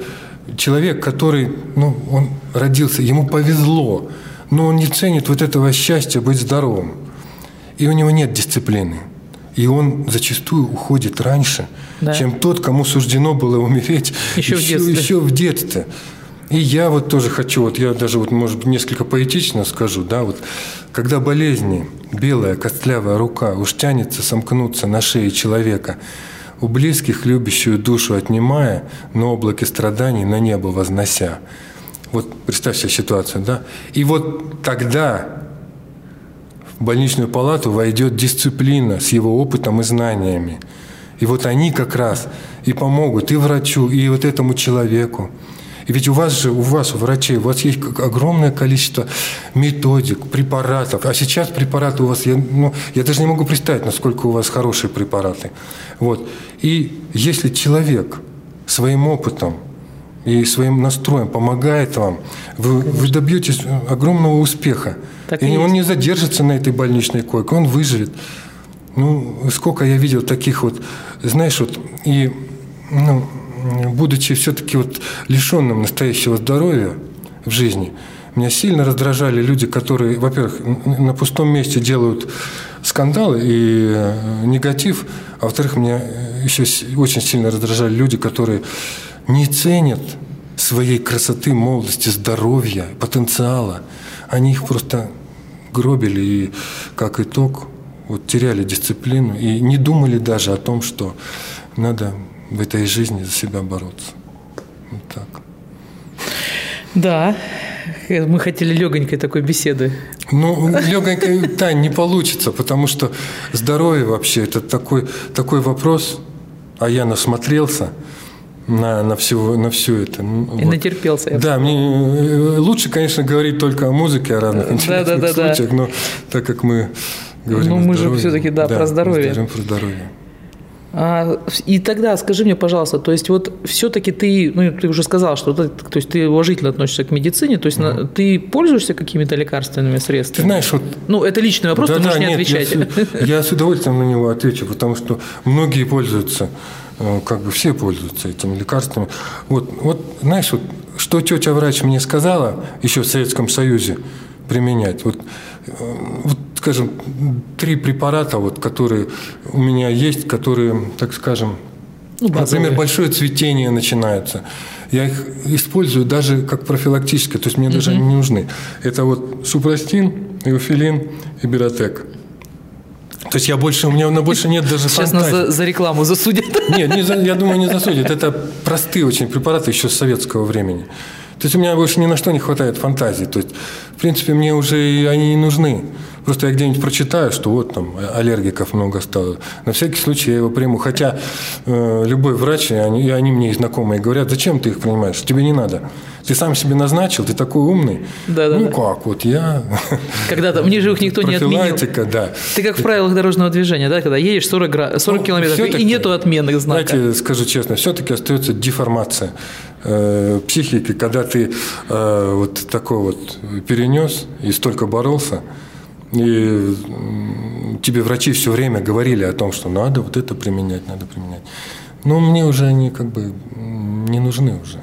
D: человек, который ну, он родился, ему повезло, но он не ценит вот этого счастья быть здоровым. И у него нет дисциплины. И он зачастую уходит раньше, да. чем тот, кому суждено было умереть еще, еще, в детстве. еще в детстве. И я вот тоже хочу, вот я даже вот, может быть, несколько поэтично скажу, да, вот, когда болезни, белая костлявая рука уж тянется сомкнуться на шее человека, у близких любящую душу отнимая, но облаки страданий на небо вознося – вот представь себе ситуацию, да? И вот тогда в больничную палату войдет дисциплина с его опытом и знаниями. И вот они как раз и помогут и врачу, и вот этому человеку. И ведь у вас же, у вас, у врачей, у вас есть огромное количество методик, препаратов. А сейчас препараты у вас, я, ну, я даже не могу представить, насколько у вас хорошие препараты. Вот. И если человек своим опытом и своим настроем помогает вам, вы, вы добьетесь огромного успеха. Так и, и он не задержится на этой больничной койке, он выживет. Ну, сколько я видел таких вот, знаешь, вот, и, ну, будучи все-таки вот лишенным настоящего здоровья в жизни, меня сильно раздражали люди, которые, во-первых, на пустом месте делают скандалы и э, негатив, а во-вторых, меня еще очень сильно раздражали люди, которые не ценят своей красоты, молодости, здоровья, потенциала. Они их просто гробили и, как итог, вот теряли дисциплину и не думали даже о том, что надо в этой жизни за себя бороться. Вот так.
C: Да, мы хотели легонькой такой беседы.
D: Ну, легонькой, Тань, не получится, потому что здоровье вообще – это такой, такой вопрос, а я насмотрелся – на, на, всего, на все это.
C: И вот. натерпелся.
D: Да, мне э, лучше, конечно, говорить только о музыке, о разных интересных да, да, случаях, да. но так как мы говорим
C: Ну, мы здоровье, же все-таки, да, да, про здоровье.
D: Мы про здоровье.
C: А, и тогда скажи мне, пожалуйста, то есть вот все-таки ты, ну ты уже сказал, что ты, то есть ты уважительно относишься к медицине, то есть mm ты пользуешься какими-то лекарственными средствами?
D: Ты знаешь, вот...
C: Ну, это личный вопрос, да, ты можешь да, не нет, отвечать.
D: Я, я с удовольствием на него отвечу, потому что многие пользуются. Э, как бы все пользуются этими лекарствами. Вот, вот знаешь, вот, что тетя врач мне сказала еще в Советском Союзе применять. Вот, э, вот скажем, три препарата, вот, которые у меня есть, которые, так скажем,
C: Ну.
D: Например, большое цветение начинается. Я их использую даже как профилактическое, то есть мне даже они не нужны. Это вот супрастин, эуфилин и биротек. То есть я больше, у меня на больше нет даже
C: Сейчас нас
D: фантазии.
C: за, за рекламу засудят.
D: Нет, не за- я думаю, не засудят. Это простые очень препараты еще с советского времени. То есть у меня больше ни на что не хватает фантазии. То есть, в принципе, мне уже они не нужны. Просто я где-нибудь прочитаю, что вот там аллергиков много стало. На всякий случай я его приму. Хотя э, любой врач, и они, и они мне знакомые говорят, зачем ты их принимаешь? Тебе не надо. Ты сам себе назначил, ты такой умный.
C: Да-да-да.
D: Ну как, вот я...
C: Когда-то, мне же их никто не отменил.
D: Да.
C: Ты как в правилах дорожного движения, да, когда едешь 40, гра- 40
D: Ну,
C: километров, и- и нету отменных знаков.
D: Знаете, скажу честно, все-таки остается деформация э, психики, когда ты э, вот такой вот перенес и столько боролся, и тебе врачи все время говорили о том, что надо вот это применять, надо применять. Но мне уже они как бы не нужны уже.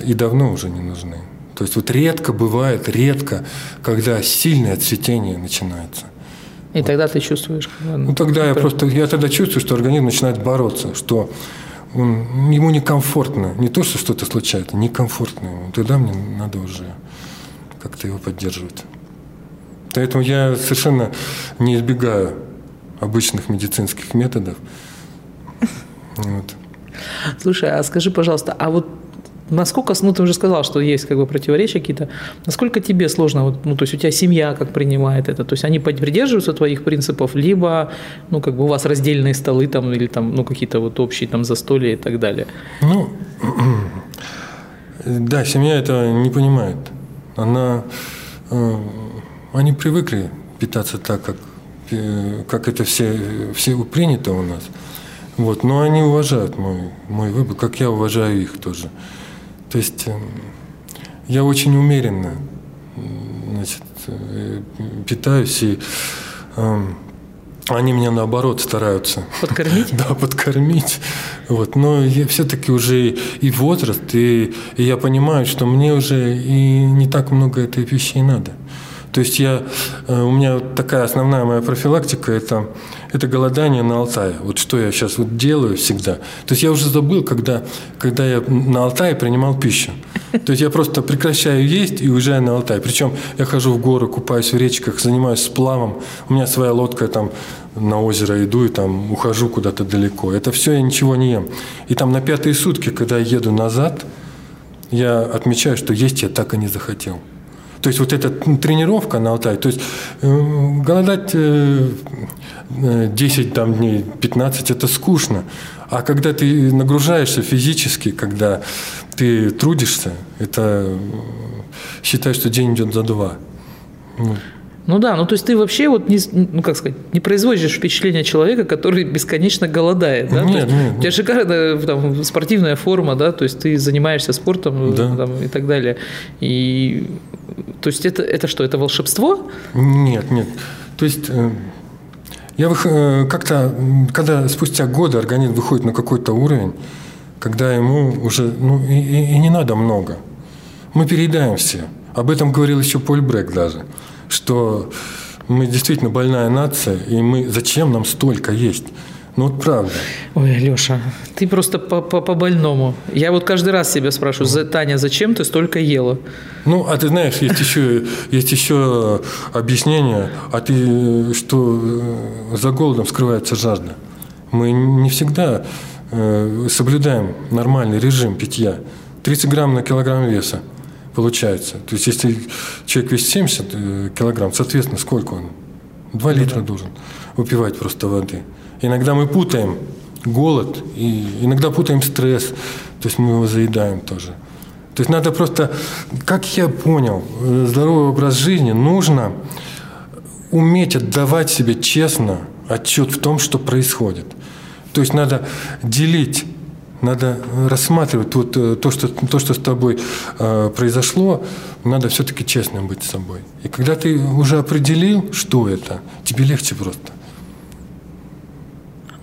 D: И давно уже не нужны. То есть вот редко бывает, редко, когда сильное цветение начинается.
C: И тогда ты чувствуешь. бы,
D: Ну, тогда я просто, я тогда чувствую, что организм начинает бороться, что он- ему некомфортно. Не то, что что-то случается, некомфортно ему. Тогда мне надо уже как-то его поддерживать. Поэтому я совершенно не избегаю обычных медицинских методов. Вот.
C: Слушай, а скажи, пожалуйста, а вот насколько, ну ты уже сказал, что есть как бы противоречия какие-то, насколько тебе сложно, вот, ну то есть у тебя семья как принимает это, то есть они придерживаются твоих принципов, либо, ну как бы у вас раздельные столы там или там, ну какие-то вот общие там застолья и так далее.
D: Ну, да, семья это не понимает. Она, э, они привыкли питаться так, как, э, как это все, все принято у нас. Вот, но они уважают мой, мой выбор, как я уважаю их тоже. То есть э, я очень умеренно значит, э, питаюсь, и э, они меня наоборот стараются
C: Подкормить?
D: да, подкормить. Вот. Но я все-таки уже и возраст, и, и я понимаю, что мне уже и не так много этой пищи и надо. То есть я, э, у меня такая основная моя профилактика это, это голодание на Алтае. Вот что я сейчас вот делаю всегда. То есть я уже забыл, когда, когда я на Алтае принимал пищу. То есть я просто прекращаю есть и уезжаю на Алтай. Причем я хожу в горы, купаюсь в речках, занимаюсь сплавом. У меня своя лодка, там на озеро иду и там ухожу куда-то далеко. Это все я ничего не ем. И там на пятые сутки, когда я еду назад, я отмечаю, что есть я так и не захотел. То есть вот эта тренировка на Алтае, то есть э, голодать э, э, 10 там, дней, 15 – это скучно. А когда ты нагружаешься физически, когда ты трудишься, это э, считай, что день идет за два. Ну,
C: да, ну то есть ты вообще вот не, ну как сказать, не производишь впечатление человека, который бесконечно голодает, да?
D: Нет,
C: есть
D: нет,
C: У тебя шикарная там, спортивная форма, да, то есть ты занимаешься спортом
D: Да.
C: там, и так далее. И то есть это, это что, это волшебство?
D: Нет, нет. То есть э, я э, как-то, когда спустя годы организм выходит на какой-то уровень, когда ему уже ну, и, и- не надо много. Мы переедаем все. Об этом говорил еще Поль Брек даже, что мы действительно больная нация, и мы зачем нам столько есть? Ну вот правда.
C: Ой, Леша, ты просто по- по- по-больному. Я вот каждый раз себя спрашиваю, «За- Таня, зачем ты столько ела?
D: Ну, а ты знаешь, есть еще, есть еще объяснение, а ты, что э, за голодом скрывается жажда. Мы не всегда э, соблюдаем нормальный режим питья. 30 грамм на килограмм веса получается. То есть, если человек весит 70 э, килограмм, соответственно, сколько он? 2 литра должен выпивать просто воды. Иногда мы путаем голод, и иногда путаем стресс, то есть мы его заедаем тоже. То есть надо просто, как я понял, э, здоровый образ жизни нужно уметь отдавать себе честно отчет в том, что происходит. То есть надо делить, надо рассматривать вот э, то, что, то, что с тобой э, произошло, надо все-таки честным быть с собой. И когда ты уже определил, что это, тебе легче просто.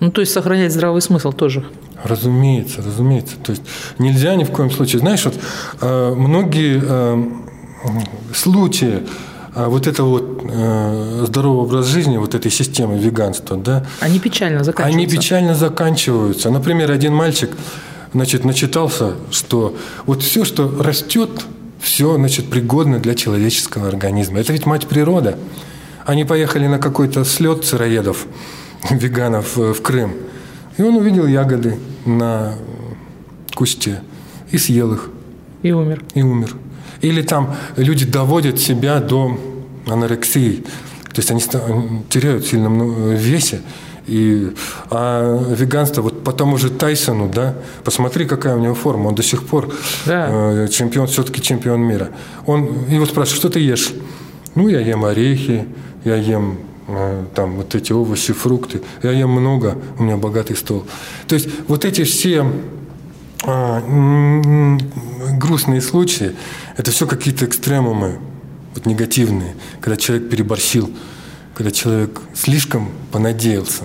C: Ну, то есть сохранять здравый смысл тоже.
D: Разумеется, разумеется. То есть нельзя ни в коем случае. Знаешь, вот э, многие э, случаи А вот это вот э, здоровый образ жизни, вот этой системы веганства, да,
C: Они печально заканчиваются.
D: они печально заканчиваются. Например, один мальчик, значит, начитался, что вот все, что растет, все, значит, пригодно для человеческого организма. Это ведь мать природа. Они поехали на какой-то слет сыроедов, веганов э, в Крым. И он увидел ягоды на кусте и съел их,
C: И умер.
D: и умер. Или там люди доводят себя до анорексии. То есть они теряют сильно в весе. И, а веганство, вот по тому же Тайсону, да, посмотри, какая у него форма, он до сих пор
C: Да.
D: э, чемпион, все-таки чемпион мира. Он его спрашивает, что ты ешь? Ну, я ем орехи, я ем э, там вот эти овощи, фрукты, я ем много, у меня богатый стол. То есть вот эти все грустные случаи, это все какие-то экстремумы, вот негативные, когда человек переборщил, когда человек слишком понадеялся.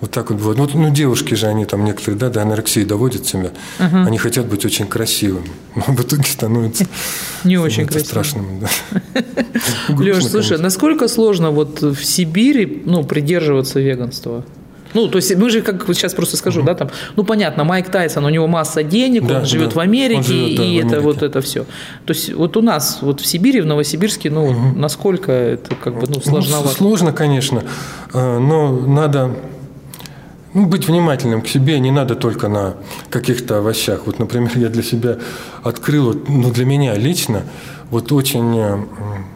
D: Вот так вот бывает. Ну, вот, ну, девушки же, они там некоторые, да, до анорексии доводят себя. Они хотят быть очень красивыми. Но в итоге становятся
C: Не очень красиво.
D: страшными. Да.
C: Леш, слушай, насколько сложно вот в Сибири, ну, придерживаться веганства? Ну, то есть мы же, как вот сейчас просто скажу, да, там, ну, понятно, Майк Тайсон, у него масса денег,
D: Да,
C: он живет
D: да.
C: в Америке,
D: Он живет, да,
C: и
D: в
C: это
D: Америке.
C: вот это все. То есть вот у нас, вот в Сибири, в Новосибирске, ну, насколько это как бы, ну,
D: Ну,
C: сложновато?
D: сложно, конечно, э, но надо ну, быть внимательным к себе, не надо только на каких-то овощах. Вот, например, я для себя открыл, вот, ну, для меня лично, вот очень э,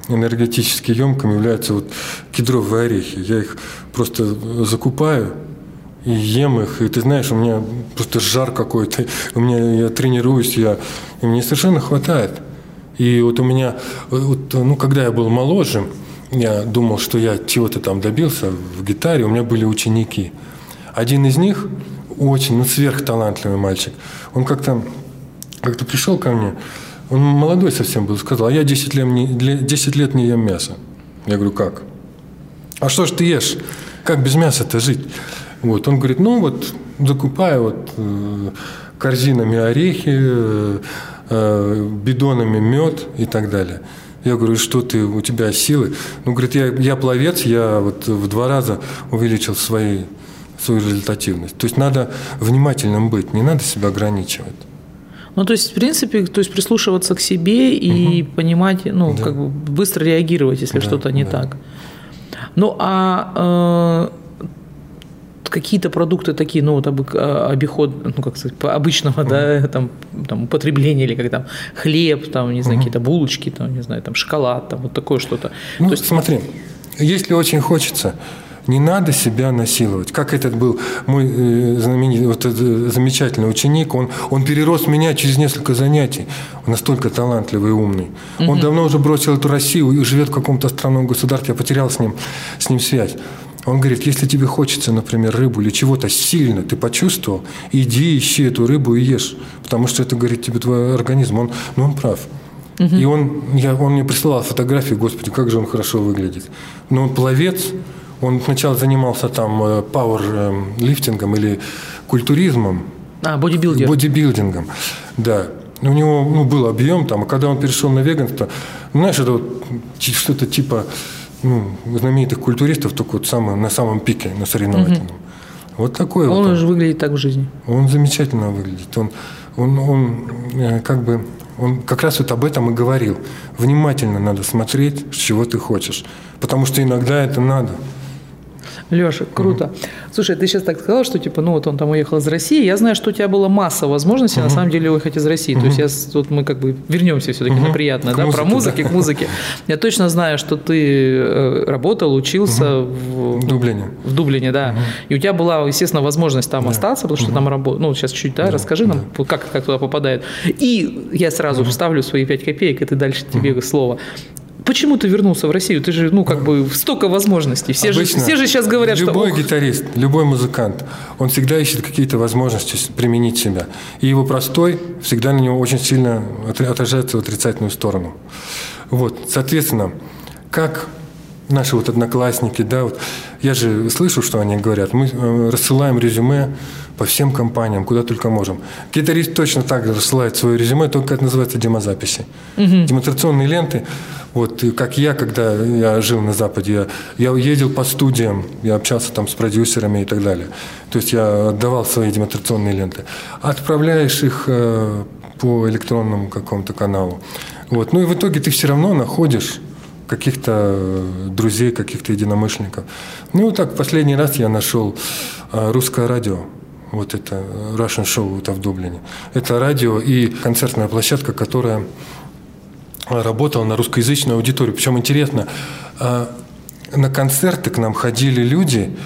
D: энергетически емким являются вот кедровые орехи. Я их просто закупаю и ем их, и ты знаешь, у меня просто жар какой-то, у меня я тренируюсь, я, и мне совершенно хватает. И вот у меня, вот, ну, когда я был моложе, я думал, что я чего-то там добился в гитаре, у меня были ученики. Один из них очень, ну, сверхталантливый мальчик. Он как-то как пришел ко мне, он молодой совсем был, сказал, а я 10 лет, не, для- 10 лет не ем мясо. Я говорю, как? А что ж ты ешь? Как без мяса-то жить? Вот, он говорит, ну вот, закупаю вот э, корзинами орехи, э, э, бидонами мед и так далее. Я говорю, «И что ты, у тебя силы? Ну, говорит, я, я пловец, я вот в два раза увеличил свои, свою результативность. То есть надо внимательным быть, не надо себя ограничивать.
C: Ну, то есть, в принципе, то есть прислушиваться к себе и понимать, ну,
D: Да.
C: как бы быстро реагировать, если
D: Да,
C: что-то не
D: да.
C: так. Ну, а э, какие-то продукты такие, ну, вот обы- а, обиход, ну, как сказать, по- обычного, да, там, там, употребления, или как там, хлеб, там, не знаю, какие-то булочки, там, не знаю, там, шоколад, там, вот такое что-то.
D: Ну,
C: то есть,
D: смотри, если очень хочется, не надо себя насиловать. Как этот был мой э, знаменитый, вот этот э, замечательный ученик, он, он перерос меня через несколько занятий. Он настолько талантливый и умный. Он давно уже бросил эту Россию и живет в каком-то странном государстве. Я потерял с ним, с ним связь. Он говорит, если тебе хочется, например, рыбу или чего-то сильно ты почувствовал, иди ищи эту рыбу и ешь. Потому что это, говорит, тебе твой организм. Он, ну, он прав. И он, я, он мне присылал фотографии, господи, как же он хорошо выглядит. Но он пловец, он сначала занимался там пауэрлифтингом или культуризмом,
C: а, бодибилдер.
D: бодибилдингом, да. У него ну, был объем там, а когда он перешел на веганство, ну, знаешь, это вот что-то типа ну, знаменитых культуристов, только вот самое, на самом пике, на соревновательном. Вот такой вот.
C: Он
D: он.
C: уже выглядит так в жизни.
D: Он замечательно выглядит. Он, он, он э, как бы, он как раз вот об этом и говорил. Внимательно надо смотреть, с чего ты хочешь. Потому что иногда это надо.
C: Леша, круто. Слушай, ты сейчас так сказал, что типа, ну вот он там уехал из России. Я знаю, что у тебя была масса возможностей на самом деле уехать из России. То есть я тут мы как бы вернемся все-таки на приятное,
D: К
C: да, про
D: музыке,
C: музыки,
D: да.
C: к музыке. Я точно знаю, что ты э, работал, учился в,
D: В Дублине.
C: в Дублине, да. И у тебя была, естественно, возможность там остаться, потому что там работал. Ну, сейчас чуть, да, расскажи нам, вот как, как туда попадает. И я сразу вставлю свои 5 копеек, это дальше тебе слово. Почему ты вернулся в Россию? Ты же, ну, как бы, столько возможностей. Все, же,
D: Обычно
C: все же сейчас говорят, что...
D: любой
C: «Ох,
D: гитарист, любой музыкант, он всегда ищет какие-то возможности применить себя. И его простой всегда на него очень сильно отра- отражается в отрицательную сторону. Вот, соответственно, как наши вот одноклассники, да, вот я же слышу, что они говорят. Мы э, рассылаем резюме по всем компаниям, куда только можем. Гитарист точно так же рассылает свое резюме, только это называется демозаписи. Угу. Демонстрационные ленты. Вот как я, когда я жил на Западе, я, я ездил по студиям, я общался там с продюсерами и так далее. То есть я отдавал свои демонстрационные ленты. Отправляешь их э, по электронному какому-то каналу. Вот. Ну и в итоге ты все равно находишь каких-то э, друзей, каких-то единомышленников. Ну, так, последний раз я нашел э, русское радио. Вот это Russian Show это в Дублине. Это радио и концертная площадка, которая работала на русскоязычную аудиторию. Причем интересно, э, на концерты к нам ходили люди,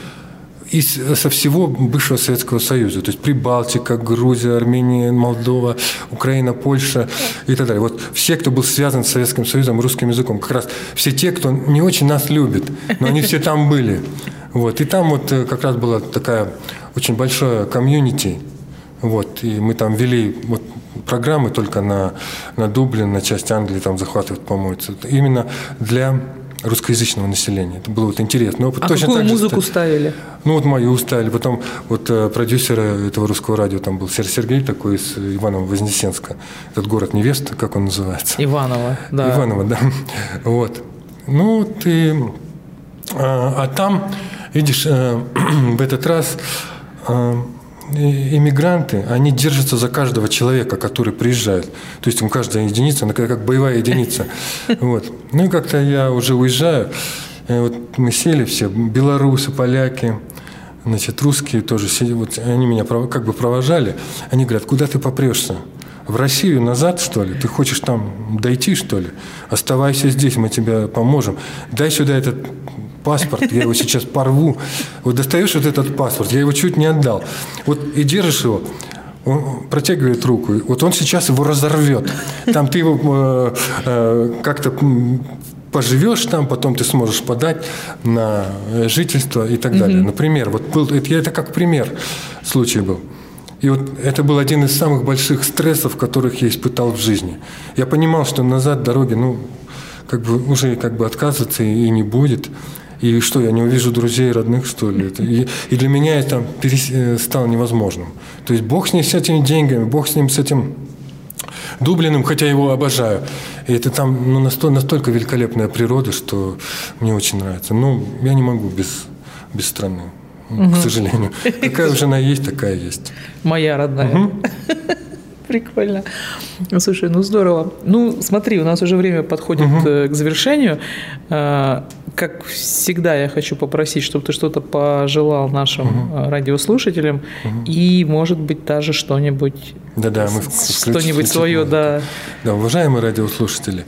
D: из, со всего бывшего Советского Союза, то есть Прибалтика, Грузия, Армения, Молдова, Украина, Польша и так далее. Вот все, кто был связан с Советским Союзом, русским языком, как раз все те, кто не очень нас любит, но они все там были. Вот. И там вот э, как раз была такая очень большая комьюнити, вот, и мы там вели вот программы только на, на Дублин, на часть Англии, там захватывают, по-моему, именно для русскоязычного населения. Это было вот интересно.
C: Опыт. А Точно какую музыку ста... ставили?
D: Ну, вот мою ставили. Потом вот э, продюсер этого русского радио там был Сергей Сергей такой из Иваново-Вознесенска. Этот город невеста, как он называется?
C: Иваново, да.
D: Иваново, да. Вот. Ну, ты... А, а там, видишь, э, в этот раз э, иммигранты, они держатся за каждого человека, который приезжает. То есть им каждая единица, она как боевая единица. Вот. Ну и как-то я уже уезжаю, вот мы сели все, белорусы, поляки, значит, русские тоже сидели, вот они меня как бы провожали. Они говорят, куда ты попрешься? В Россию назад, что ли? Ты хочешь там дойти, что ли? Оставайся здесь, мы тебе поможем. Дай сюда этот паспорт, я его сейчас порву. Вот достаешь вот этот паспорт, я его чуть не отдал. Вот и держишь его, он протягивает руку, вот он сейчас его разорвет. Там ты его э, э, как-то поживешь там, потом ты сможешь подать на жительство и так далее. Например, вот был, это, это как пример случай был. И вот это был один из самых больших стрессов, которых я испытал в жизни. Я понимал, что назад дороги, ну, как бы уже как бы отказываться и не будет. И что, я не увижу друзей, родных, что ли? И, и для меня это перес, э, стало невозможным. То есть Бог с ним, с этими деньгами, Бог с ним, с этим Дублиным, хотя его обожаю. И это там ну, настолько, настолько великолепная природа, что мне очень нравится. Ну, я не могу без, без страны, угу. к сожалению. Какая жена есть, такая есть.
C: Моя родная. Угу. Прикольно. Слушай, ну здорово. Ну, смотри, у нас уже время подходит угу. к завершению. А, как всегда, я хочу попросить, чтобы ты что-то пожелал нашим угу. радиослушателям угу. и, может быть, даже что-нибудь,
D: да-да, мы
C: что-нибудь свое, да.
D: Да, уважаемые радиослушатели,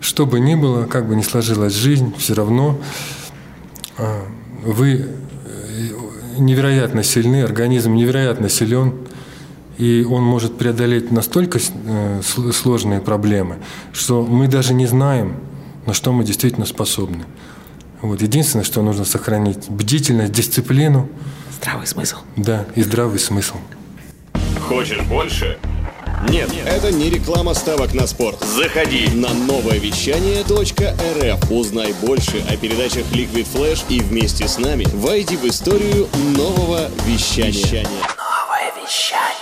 D: что бы ни было, как бы ни сложилась жизнь, все равно вы э, невероятно сильны, организм невероятно силен, и он может преодолеть настолько э, сложные проблемы, что мы даже не знаем, на что мы действительно способны. Вот. Единственное, что нужно сохранить бдительность, дисциплину.
C: Здравый смысл.
D: Да, и здравый смысл.
E: Хочешь больше? Нет, это не реклама ставок на спорт. Заходи на новое вещание .рф. Узнай больше о передачах Liquid Flash и вместе с нами войди в историю нового вещания.
C: Новое вещание.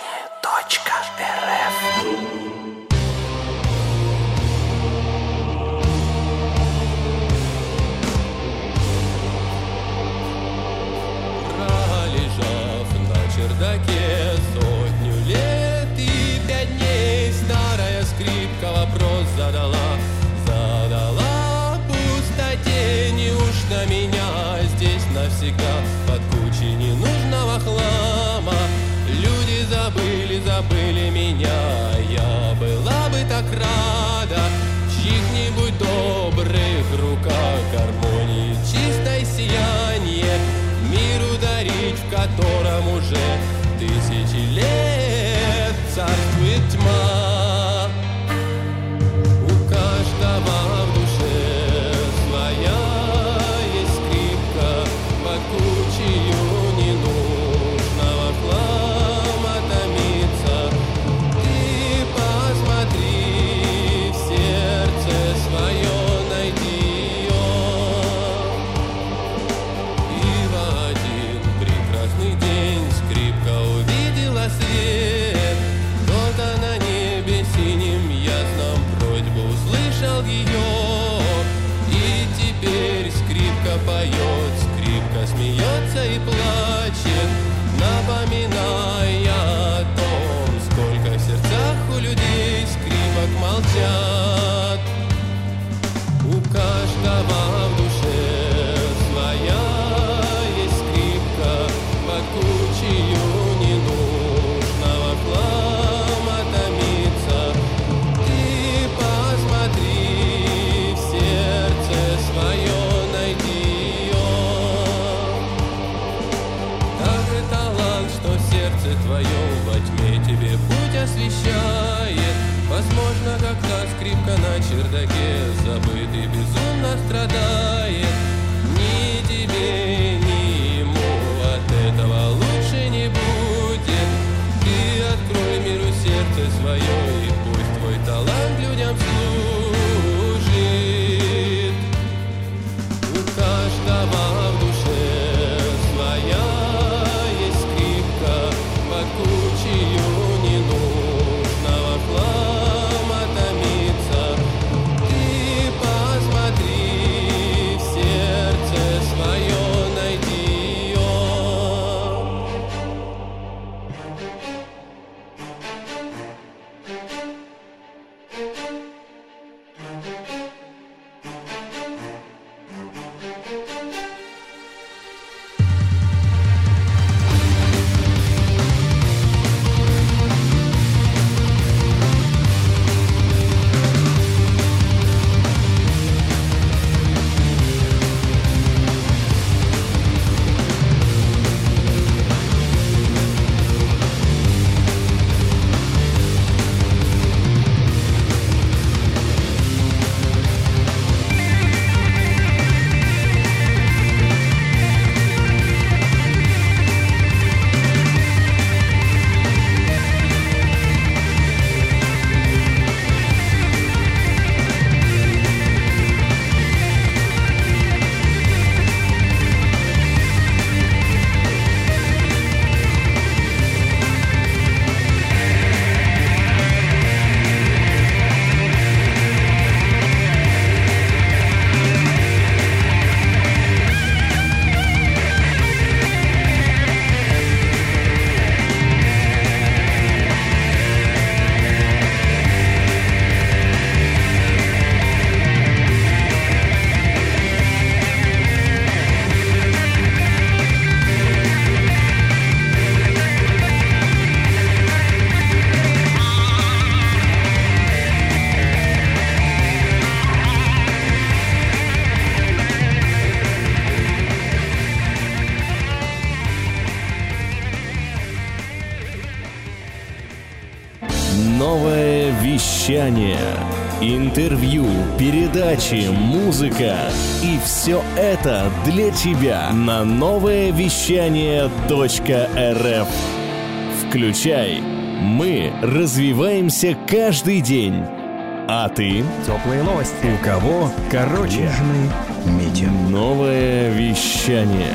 A: Чердаке Забытый безумно страдает
B: передачи, музыка. И все это для тебя на новое вещание .рф. Включай. Мы развиваемся каждый день. А ты?
F: Теплые новости. У кого? Короче. Южный метео.
B: Новое вещание.